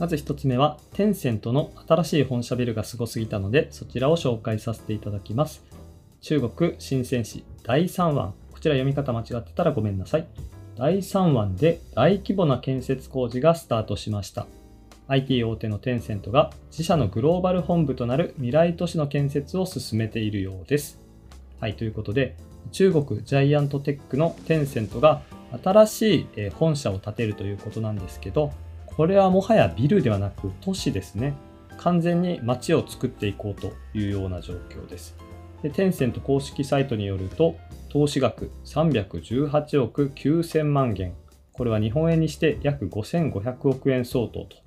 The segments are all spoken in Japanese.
まず1つ目は、テンセントの新しい本社ビルがすごすぎたので、そちらを紹介させていただきます。中国深セン市第3湾。こちら読み方間違ってたらごめんなさい。第3湾で大規模な建設工事がスタートしました。IT 大手のテンセントが自社のグローバル本部となる未来都市の建設を進めているようです。はい、ということで、中国ジャイアントテックのテンセントが新しい本社を建てるということなんですけど、これはもはやビルではなく都市ですね。完全に街を作っていこうというような状況です。でテンセント公式サイトによると、投資額318億9000万元。これは日本円にして約5500億円相当と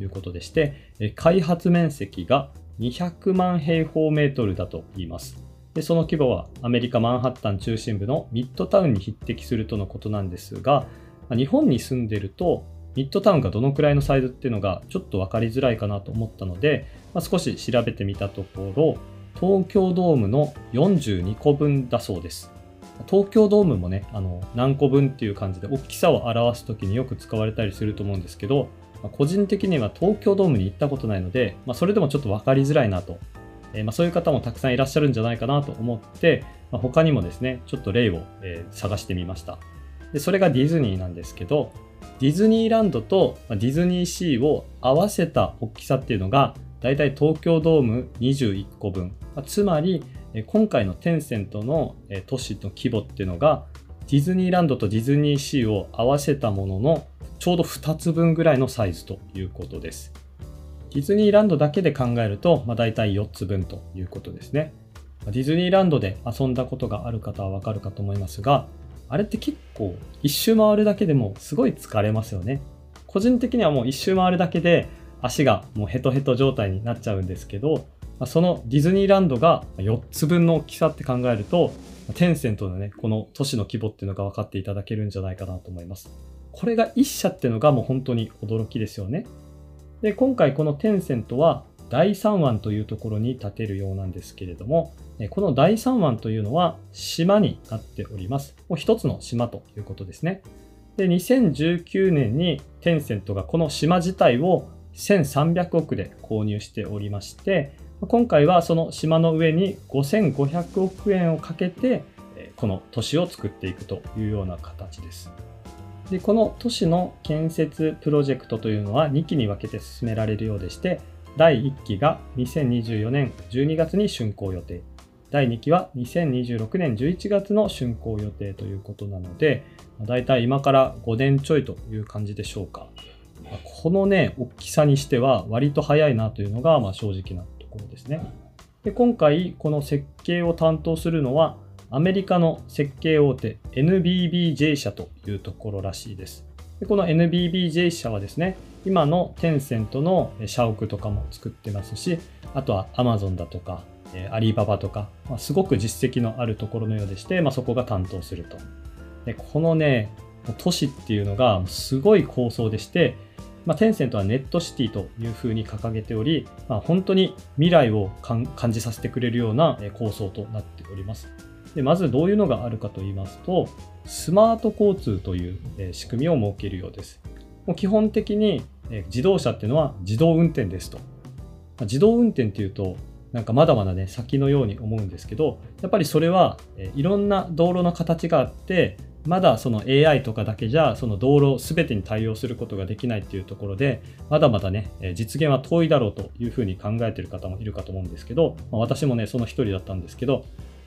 いうことでして、開発面積が200万平方メートルだと言います。でその規模はアメリカ・マンハッタン中心部のミッドタウンに匹敵するとのことなんですが、日本に住んでるとミッドタウンがどのくらいのサイズっていうのがちょっと分かりづらいかなと思ったので、まあ、少し調べてみたところ、東京ドームの42個分だそうです。東京ドームもね、あの何個分っていう感じで大きさを表す時によく使われたりすると思うんですけど、まあ、個人的には東京ドームに行ったことないので、まあ、それでもちょっと分かりづらいなと。えー、まそういう方もたくさんいらっしゃるんじゃないかなと思って、ま他にもですね、ちょっと例を、えー、探してみました。でそれがディズニーなんですけど、ディズニーランドとディズニーシーを合わせた大きさっていうのが、だいたい東京ドーム21個分。つまり、今回のテンセントの都市の規模っていうのが、ディズニーランドとディズニーシーを合わせたものの、ちょうど2つ分ぐらいのサイズということです。ディズニーランドだけで考えると、まあ、大体4つ分ということですね。ディズニーランドで遊んだことがある方はわかるかと思いますが、あれって結構一周回るだけでもすごい疲れますよね。個人的にはもう一周回るだけで足がもうヘトヘト状態になっちゃうんですけど、そのディズニーランドが4つ分の大きさって考えると、テンセントのね、この都市の規模っていうのが分かっていただけるんじゃないかなと思います。これが1社っていうのがもう本当に驚きですよね。で、今回このテンセントは第3湾というところに建てるようなんですけれども、この第3湾というのは島になっております。もう一つの島ということですね。で、2019年にテンセントがこの島自体を1300億で購入しておりまして、今回はその島の上に5500億円をかけて、この都市を作っていくというような形です。でこの都市の建設プロジェクトというのは2期に分けて進められるようでして、第1期が2024年12月に竣工予定。第2期は2026年11月の竣工予定ということなので、だいたい今から5年ちょいという感じでしょうか。このね、大きさにしては割と早いなというのがま正直なところですね。で今回、この設計を担当するのは、アメリカの設計大手 NBBJ 社というところらしいです。でこの NBBJ 社はですね、今のテンセントの社屋とかも作ってますし、あとは Amazon だとか、アリババとか、まあ、すごく実績のあるところのようでして、まあ、そこが担当すると。でこのね、都市っていうのがすごい構想でして、まあ、テンセントはネットシティというふうに掲げており、まあ、本当に未来を感じさせてくれるような構想となっております。でまずどういうのがあるかと言いますと、スマート交通という仕組みを設けるようです。もう基本的に自動車っていうのは自動運転ですと。自動運転っていうと、なんかまだまだね、先のように思うんですけど、やっぱりそれは、いろんな道路の形があって、まだその AI とかだけじゃ、その道路全てに対応することができないっていうところで、まだまだね、実現は遠いだろうというふうに考えてる方もいるかと思うんですけど、まあ、私もね、その一人だったんですけど、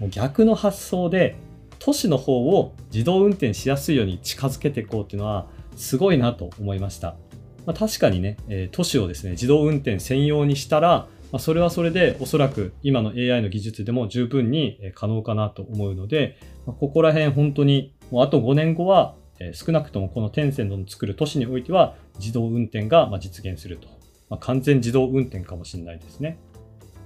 逆の発想で、都市の方を自動運転しやすいように近づけていこうっていうのは、すごいなと思いました。まあ、確かにね、都市をですね、自動運転専用にしたら、まあ、それはそれでおそらく今の AI の技術でも十分に可能かなと思うので、まあ、ここら辺本当にもうあと5年後は少なくともこのテンセントの作る都市においては自動運転が実現すると。まあ、完全自動運転かもしれないですね。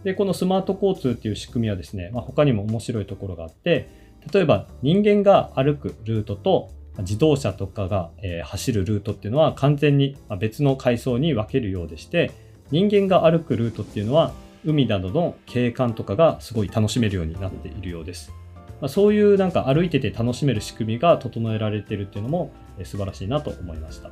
で、このスマート交通っていう仕組みはですね、まあ、他にも面白いところがあって、例えば人間が歩くルートと自動車とかが走るルートっていうのは完全に別の階層に分けるようでして、人間が歩くルートっていうのは海などの景観とかがすごい楽しめるようになっているようです。まあ、そういうなんか歩いてて楽しめる仕組みが整えられてるっていうのも素晴らしいなと思いました。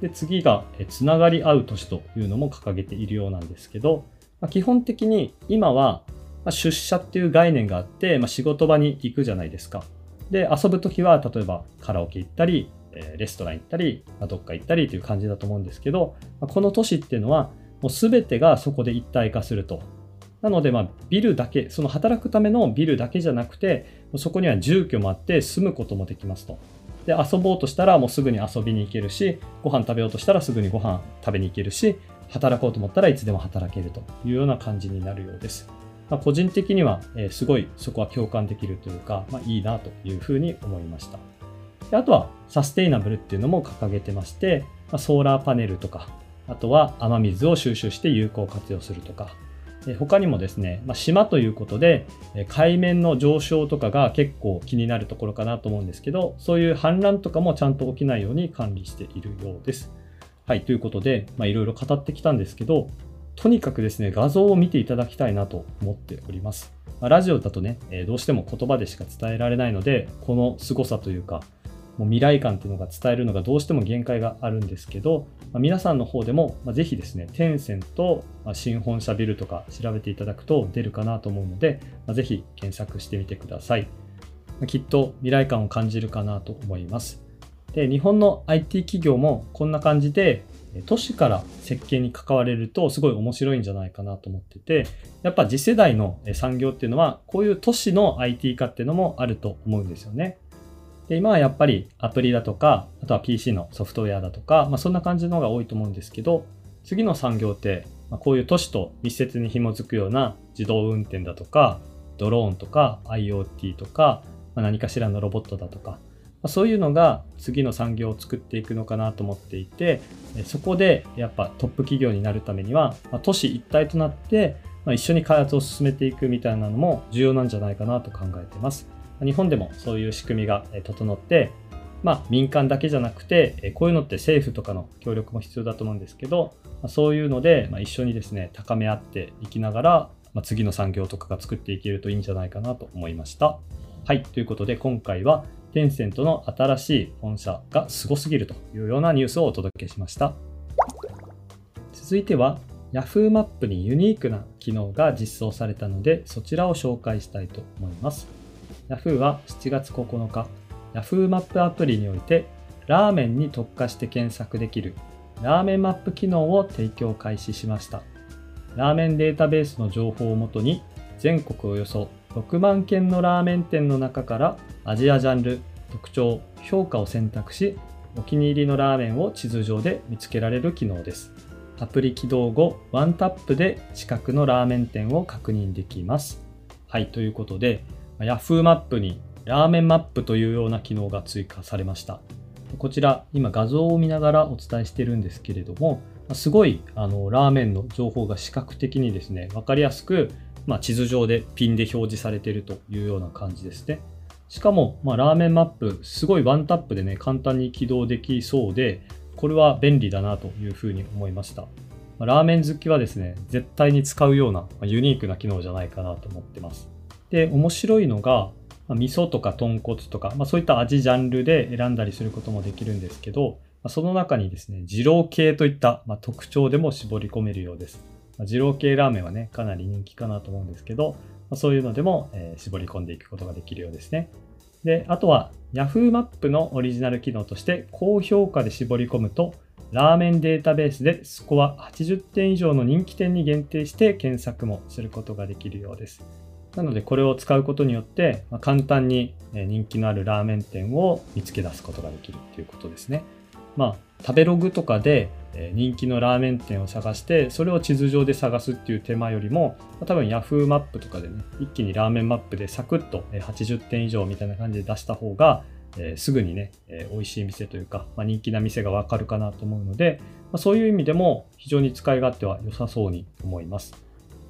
で次が、つながり合う都市というのも掲げているようなんですけど、まあ、基本的に今は、出社っていう概念があって、まあ、仕事場に行くじゃないですか。で、遊ぶときは、例えばカラオケ行ったり、レストラン行ったり、ま、どっか行ったりという感じだと思うんですけど、まあ、この都市っていうのは、もう全てがそこで一体化すると。なので、ま、ビルだけ、その働くためのビルだけじゃなくて、そこには住居もあって住むこともできますと。で、遊ぼうとしたらもうすぐに遊びに行けるし、ご飯食べようとしたらすぐにご飯食べに行けるし、働こうと思ったらいつでも働けるというような感じになるようです。まあ、個人的には、え、すごいそこは共感できるというか、まあ、いいなというふうに思いました。であとはサステイナブルっていうのも掲げてまして、ま、ソーラーパネルとか、あとは雨水を収集して有効活用するとか、他にもですね、まあ、島ということで、海面の上昇とかが結構気になるところかなと思うんですけど、そういう氾濫とかもちゃんと起きないように管理しているようです。はい、ということで、いろいろ語ってきたんですけど、とにかくですね、画像を見ていただきたいなと思っております。まあ、ラジオだとね、どうしても言葉でしか伝えられないので、この凄さというか、もう未来感っていうのが伝えるのがどうしても限界があるんですけど、まあ、皆さんの方でも、まあ、ぜひですね、テンセント、まあ、新本社ビルとか調べていただくと出るかなと思うので、まあ、ぜひ検索してみてください。きっと未来感を感じるかなと思います。で、日本の IT 企業もこんな感じで、都市から設計に関われるとすごい面白いんじゃないかなと思ってて、やっぱ次世代の産業っていうのは、こういう都市の IT 化っていうのもあると思うんですよね。で今はやっぱりアプリだとか、あとは PC のソフトウェアだとか、まあ、そんな感じの方が多いと思うんですけど、次の産業って、ま、こういう都市と密接に紐づくような自動運転だとか、ドローンとか IoT とか、まあ、何かしらのロボットだとか、ま、そういうのが次の産業を作っていくのかなと思っていて、そこでやっぱトップ企業になるためには、ま、都市一体となって、ま、一緒に開発を進めていくみたいなのも重要なんじゃないかなと考えています。日本でもそういう仕組みが整って、まあ、民間だけじゃなくて、こういうのって政府とかの協力も必要だと思うんですけど、そういうので一緒にですね、高め合っていきながら、次の産業とかが作っていけるといいんじゃないかなと思いました。はい、ということで今回はテンセントの新しい本社がすごすぎるというようなニュースをお届けしました。続いては Yahoo マップにユニークな機能が実装されたのでそちらを紹介したいと思います。Yahoo は7月9日、Yahoo マップアプリにおいて、ラーメンに特化して検索できるラーメンマップ機能を提供開始しました。ラーメンデータベースの情報をもとに、全国およそ6万件のラーメン店の中からアジアジャンル、特徴、評価を選択し、お気に入りのラーメンを地図上で見つけられる機能です。アプリ起動後、ワンタップで近くのラーメン店を確認できます。はい、ということで、Yahoo マップにラーメンマップというような機能が追加されました。こちら、今画像を見ながらお伝えしてるんですけれども、すごいあのラーメンの情報が視覚的にですね、わかりやすく、まあ、地図上でピンで表示されているというような感じですね。しかも、まあ、ラーメンマップ、すごいワンタップでね、簡単に起動できそうで、これは便利だなというふうに思いました。ラーメン好きはですね、絶対に使うようなユニークな機能じゃないかなと思ってます。で、面白いのが、味噌とか豚骨とか、まあ、そういった味ジャンルで選んだりすることもできるんですけど、まあ、その中にですね、二郎系といった、ま特徴でも絞り込めるようです。ま二郎系ラーメンはね、かなり人気かなと思うんですけど、まそういうのでも、え、絞り込んでいくことができるようですね。で、あとは Yahoo マップのオリジナル機能として高評価で絞り込むと、ラーメンデータベースでスコア80点以上の人気店に限定して検索もすることができるようです。なのでこれを使うことによって、ま簡単に人気のあるラーメン店を見つけ出すことができるっていうことですね。まあ、食べログとかで人気のラーメン店を探して、それを地図上で探すっていう手間よりも、多分 Yahoo マップとかでね、一気にラーメンマップでサクッと80点以上みたいな感じで出した方が、すぐにね、美味しい店というか、まあ、人気な店がわかるかなと思うので、まあ、そういう意味でも非常に使い勝手は良さそうに思います。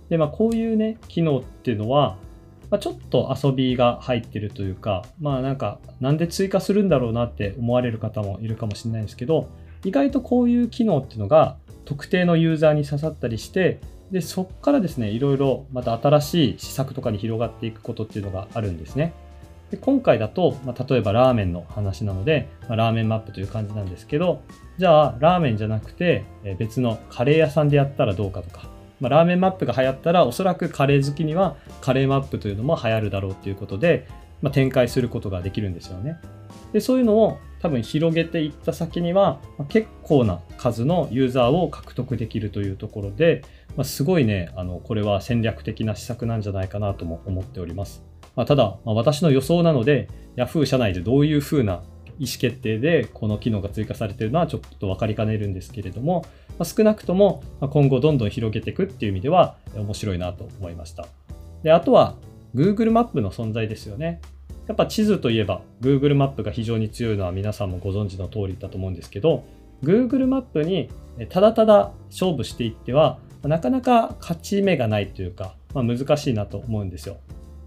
で、まあ、こういうね、機能っていうのは、まあ、ちょっと遊びが入ってるというか、まあなんか、なんで追加するんだろうなって思われる方もいるかもしれないんですけど、意外とこういう機能っていうのが特定のユーザーに刺さったりして、で、そこからですね、いろいろまた新しい施策とかに広がっていくことっていうのがあるんですね。で今回だと、まあ、例えばラーメンの話なので、まあ、ラーメンマップという感じなんですけど、じゃあラーメンじゃなくて別のカレー屋さんでやったらどうかとか、まあ、ラーメンマップが流行ったらおそらくカレー好きにはカレーマップというのも流行るだろうということで、まあ、展開することができるんですよね。でそういうのを多分広げていった先には、まあ、結構な数のユーザーを獲得できるというところで、まあ、すごいねあのこれは戦略的な施策なんじゃないかなとも思っております。まあ、ただ、ま、私の予想なので Yahoo 社内でどういうふうな意思決定でこの機能が追加されているのはちょっと分かりかねるんですけれども、まあ、少なくとも今後どんどん広げていくっていう意味では面白いなと思いました。であとは Google マップの存在ですよね。やっぱ地図といえば Google マップが非常に強いのは皆さんもご存知の通りだと思うんですけど Google マップにただただ勝負していってはなかなか勝ち目がないというか、まあ、難しいなと思うんですよ。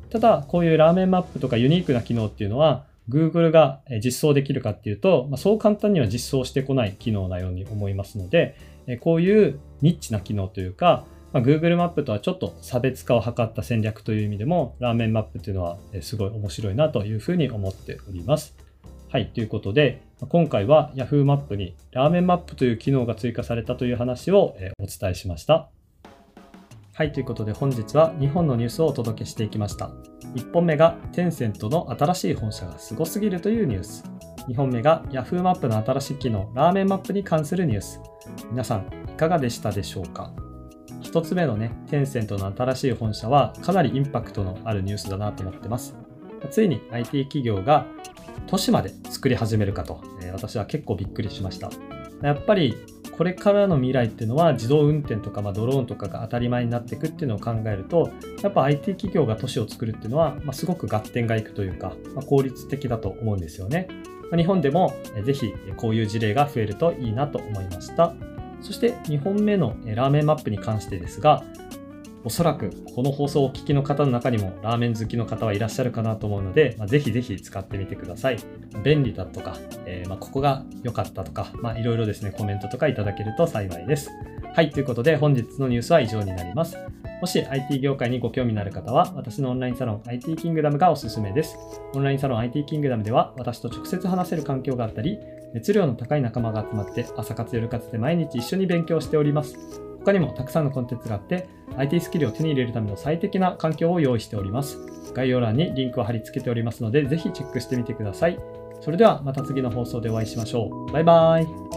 ただこういうラーメンマップとかユニークな機能っていうのは Google が実装できるかっていうと、ま、そう簡単には実装してこない機能なように思いますのでこういうニッチな機能というかまあ、Google マップとはちょっと差別化を図った戦略という意味でも、ラーメンマップというのはすごい面白いなというふうに思っております。はい、ということで、今回は Yahoo マップにラーメンマップという機能が追加されたという話をお伝えしました。はい、ということで本日は2本のニュースをお届けしていきました。1本目がテンセントの新しい本社がすごすぎるというニュース。2本目が Yahoo マップの新しい機能ラーメンマップに関するニュース。皆さんいかがでしたでしょうか？1つ目のね、テンセントの新しい本社はかなりインパクトのあるニュースだなと思ってます。ついに IT 企業が都市まで作り始めるかと、え私は結構びっくりしました。やっぱりこれからの未来っていうのは自動運転とか、まあ、ドローンとかが当たり前になっていくっていうのを考えるとやっぱ IT 企業が都市を作るっていうのは、まあ、すごく合点がいくというか、まあ、効率的だと思うんですよね。ま、日本でもぜひこういう事例が増えるといいなと思いました。そして2本目のラーメンマップに関してですが、おそらくこの放送をお聞きの方の中にもラーメン好きの方はいらっしゃるかなと思うので、まあ、ぜひぜひ使ってみてください。便利だとか、えー、まあ、ここが良かったとか、まあ、いろいろですね、コメントとかいただけると幸いです。はい、ということで本日のニュースは以上になります。もし IT 業界にご興味のある方は、私のオンラインサロン IT キングダムがおすすめです。オンラインサロン IT キングダムでは、私と直接話せる環境があったり、熱量の高い仲間が集まって朝活夜活で毎日一緒に勉強しております。他にもたくさんのコンテンツがあって IT スキルを手に入れるための最適な環境を用意しております。概要欄にリンクを貼り付けておりますのでぜひチェックしてみてください。それではまた次の放送でお会いしましょう。バイバーイ。